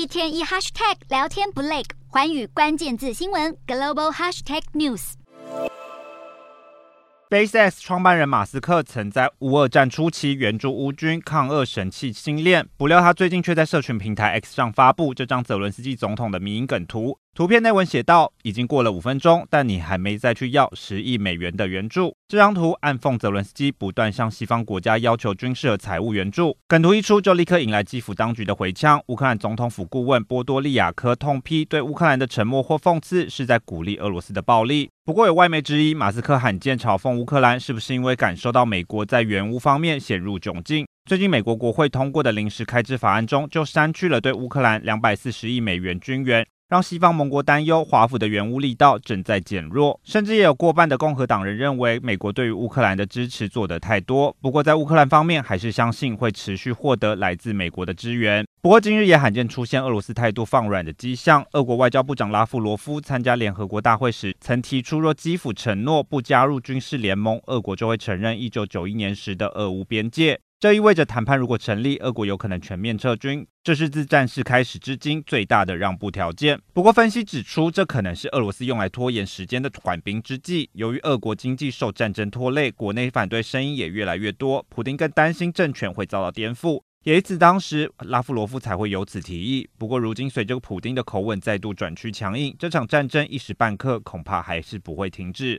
一天一 hashtag 聊天不累，环宇关键字新闻 global hashtag news。SpaceX 创办人马斯克曾在乌俄战初期援助乌军抗俄神器星链，不料他最近却在社群平台 X 上发布这张泽伦斯基总统的迷因梗图。图片内文写道：“已经过了五分钟，但你还没再去要十亿美元的援助。”这张图暗讽泽伦斯基不断向西方国家要求军事和财务援助。梗图一出，就立刻引来基辅当局的回呛。乌克兰总统府顾问波多利亚科痛批，对乌克兰的沉默或讽刺是在鼓励俄罗斯的暴力。不过有外媒质疑，马斯克罕见嘲讽乌克兰，是不是因为感受到美国在援乌方面陷入窘境？最近美国国会通过的临时开支法案中，就删去了对乌克兰两百四十亿美元军援。让西方盟国担忧，华府的援乌力道正在减弱，甚至也有过半的共和党人认为，美国对于乌克兰的支持做得太多。不过，在乌克兰方面，还是相信会持续获得来自美国的支援。不过，今日也罕见出现俄罗斯态度放软的迹象。俄国外交部长拉夫罗夫参加联合国大会时，曾提出，若基辅承诺不加入军事联盟，俄国就会承认1991年时的俄乌边界。这意味着谈判如果成立，俄国有可能全面撤军，这是自战事开始至今最大的让步条件。不过，分析指出，这可能是俄罗斯用来拖延时间的缓兵之计。由于俄国经济受战争拖累，国内反对声音也越来越多，普丁更担心政权会遭到颠覆。也因此，当时拉夫罗夫才会有此提议。不过，如今随着普丁的口吻再度转趋强硬，这场战争一时半刻恐怕还是不会停止。